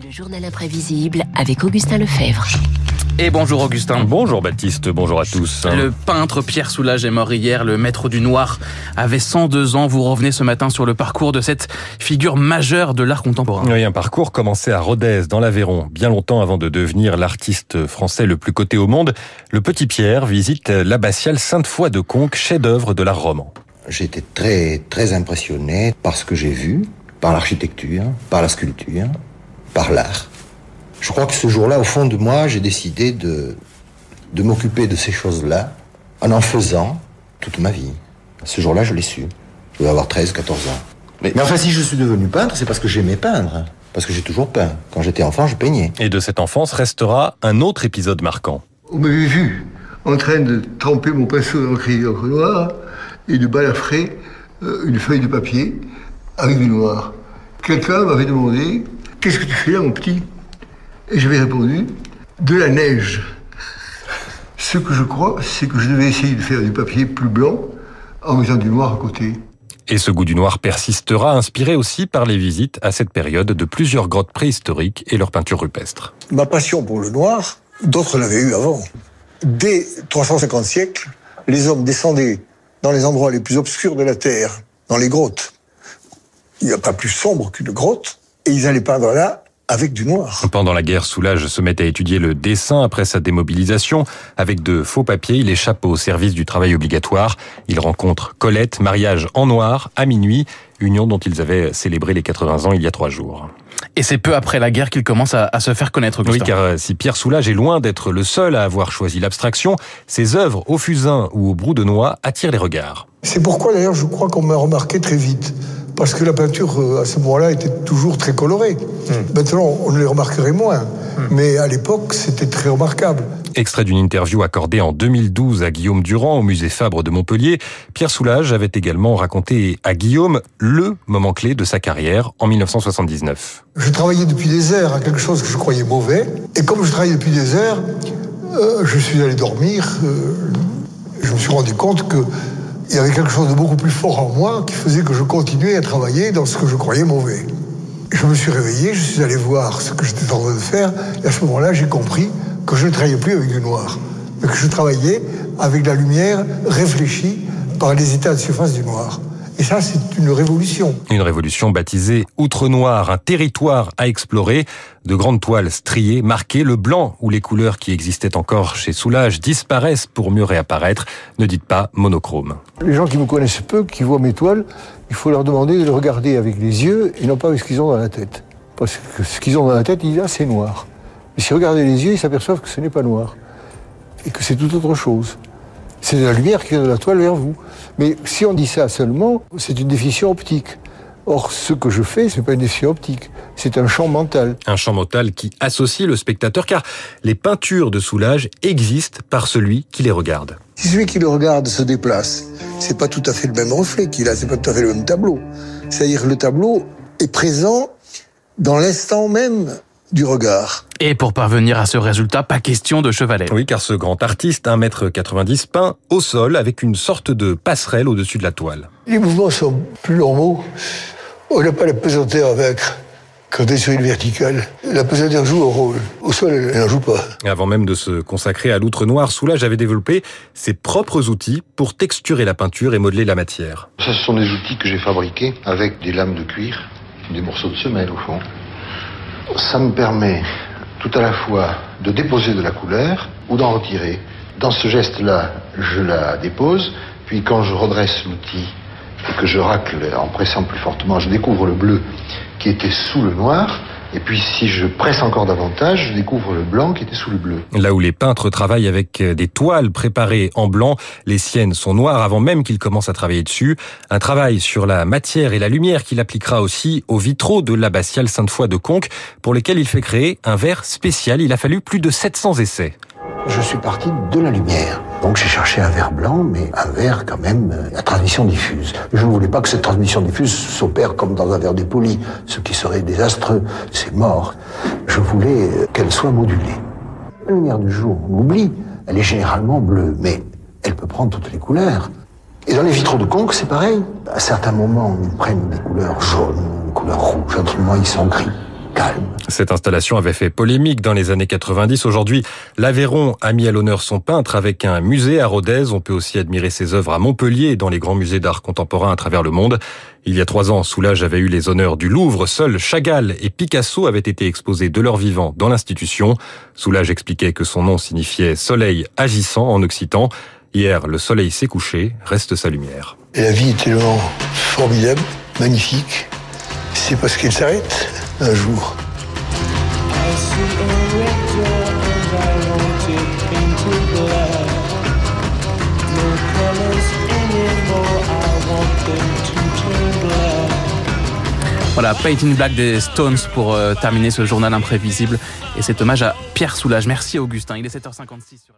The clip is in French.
Le journal imprévisible avec Augustin Lefebvre. Et bonjour Augustin. Bonjour Baptiste, bonjour à tous. Le peintre Pierre Soulages est mort hier, le maître du noir avait 102 ans. Vous revenez ce matin sur le parcours de cette figure majeure de l'art contemporain. Oui, un parcours commencé à Rodez, dans l'Aveyron, bien longtemps avant de devenir l'artiste français le plus coté au monde. Le petit Pierre visite l'abbatiale Sainte-Foy de Conques, chef-d'œuvre de l'art roman. J'ai été très, très impressionné par ce que j'ai vu, par l'architecture, par la sculpture, par l'art. Je crois que ce jour-là, au fond de moi, j'ai décidé de, de m'occuper de ces choses-là en en faisant toute ma vie. Ce jour-là, je l'ai su. Je devais avoir 13, 14 ans. Mais, mais enfin, si je suis devenu peintre, c'est parce que j'aimais peindre. Parce que j'ai toujours peint. Quand j'étais enfant, je peignais. Et de cette enfance restera un autre épisode marquant. On m'avait vu en train de tremper mon pinceau dans le d'encre noire et de balafrer euh, une feuille de papier avec du noir. Quelqu'un m'avait demandé Qu'est-ce que tu fais là, mon petit? Et j'avais répondu de la neige. Ce que je crois, c'est que je devais essayer de faire du papier plus blanc en mettant du noir à côté. Et ce goût du noir persistera, inspiré aussi par les visites à cette période de plusieurs grottes préhistoriques et leurs peintures rupestres. Ma passion pour le noir, d'autres l'avaient eu avant. Dès 350 siècles, les hommes descendaient dans les endroits les plus obscurs de la Terre, dans les grottes. Il n'y a pas plus sombre qu'une grotte, et ils allaient peindre là avec du noir. Pendant la guerre, Soulage se met à étudier le dessin après sa démobilisation. Avec de faux papiers, il échappe au service du travail obligatoire. Il rencontre Colette, mariage en noir, à minuit, union dont ils avaient célébré les 80 ans il y a trois jours. Et c'est peu après la guerre qu'il commence à, se faire connaître. Oui, car euh, si Pierre Soulage est loin d'être le seul à avoir choisi l'abstraction, ses œuvres au fusain ou au brou de noix attirent les regards. C'est pourquoi d'ailleurs je crois qu'on m'a remarqué très vite parce que la peinture euh, à ce moment-là était toujours très colorée. Hmm. Maintenant, on les remarquerait moins, hmm. mais à l'époque, c'était très remarquable. Extrait d'une interview accordée en 2012 à Guillaume Durand au musée Fabre de Montpellier, Pierre Soulages avait également raconté à Guillaume le moment clé de sa carrière en 1979. Je travaillais depuis des heures à quelque chose que je croyais mauvais, et comme je travaillais depuis des heures, euh, je suis allé dormir. Euh, je me suis rendu compte que il y avait quelque chose de beaucoup plus fort en moi qui faisait que je continuais à travailler dans ce que je croyais mauvais. Je me suis réveillé, je suis allé voir ce que j'étais en train de faire, et à ce moment-là, j'ai compris que je ne travaillais plus avec du noir, mais que je travaillais avec la lumière réfléchie par les états de surface du noir. Et ça, c'est une révolution. Une révolution baptisée Outre-Noir, un territoire à explorer. De grandes toiles striées, marquées, le blanc où les couleurs qui existaient encore chez Soulage disparaissent pour mieux réapparaître. Ne dites pas monochrome. Les gens qui me connaissent peu, qui voient mes toiles, il faut leur demander de les regarder avec les yeux et non pas avec ce qu'ils ont dans la tête. Parce que ce qu'ils ont dans la tête, ils disent, ah, c'est noir. Mais si regardez les yeux, ils s'aperçoivent que ce n'est pas noir. Et que c'est tout autre chose. C'est de la lumière qui vient de la toile vers vous. Mais si on dit ça seulement, c'est une définition optique. Or, ce que je fais, ce n'est pas une définition optique, c'est un champ mental. Un champ mental qui associe le spectateur, car les peintures de Soulage existent par celui qui les regarde. Si celui qui le regarde se déplace, c'est pas tout à fait le même reflet qu'il a, c'est pas tout à fait le même tableau. C'est-à-dire le tableau est présent dans l'instant même du regard. Et pour parvenir à ce résultat, pas question de chevalet. Oui, car ce grand artiste, 1m90, peint au sol avec une sorte de passerelle au-dessus de la toile. Les mouvements sont plus normaux. On n'a pas la pesanteur à vaincre quand on est sur une verticale. La pesanteur joue un rôle. Au sol, elle n'en joue pas. Avant même de se consacrer à l'outre noir, Soulage avait développé ses propres outils pour texturer la peinture et modeler la matière. Ça, ce sont des outils que j'ai fabriqués avec des lames de cuir, des morceaux de semelle au fond ça me permet tout à la fois de déposer de la couleur ou d'en retirer. Dans ce geste-là, je la dépose, puis quand je redresse l'outil et que je racle en pressant plus fortement, je découvre le bleu qui était sous le noir, et puis si je presse encore davantage, je découvre le blanc qui était sous le bleu. Là où les peintres travaillent avec des toiles préparées en blanc, les siennes sont noires avant même qu'ils commencent à travailler dessus. Un travail sur la matière et la lumière qu'il appliquera aussi aux vitraux de l'abbatiale Sainte-Foy de Conques, pour lesquels il fait créer un verre spécial. Il a fallu plus de 700 essais je suis parti de la lumière. Donc j'ai cherché un verre blanc, mais un verre quand même euh, à transmission diffuse. Je ne voulais pas que cette transmission diffuse s'opère comme dans un verre dépoli, ce qui serait désastreux. C'est mort. Je voulais euh, qu'elle soit modulée. La lumière du jour, on l'oublie, elle est généralement bleue, mais elle peut prendre toutes les couleurs. Et dans les vitraux de conque, c'est pareil. À certains moments, ils prennent des couleurs jaunes, des couleurs rouges, à d'autres ils sont gris, Cette installation avait fait polémique dans les années 90. Aujourd'hui, l'Aveyron a mis à l'honneur son peintre avec un musée à Rodez. On peut aussi admirer ses œuvres à Montpellier et dans les grands musées d'art contemporain à travers le monde. Il y a trois ans, Soulage avait eu les honneurs du Louvre. Seuls Chagall et Picasso avaient été exposés de leur vivant dans l'institution. Soulage expliquait que son nom signifiait soleil agissant en occitan. Hier, le soleil s'est couché, reste sa lumière. Et la vie est tellement formidable, magnifique. C'est parce qu'elle s'arrête un jour. Voilà, Painting Black des Stones pour euh, terminer ce journal imprévisible et cet hommage à Pierre Soulage. Merci Augustin, il est 7h56 sur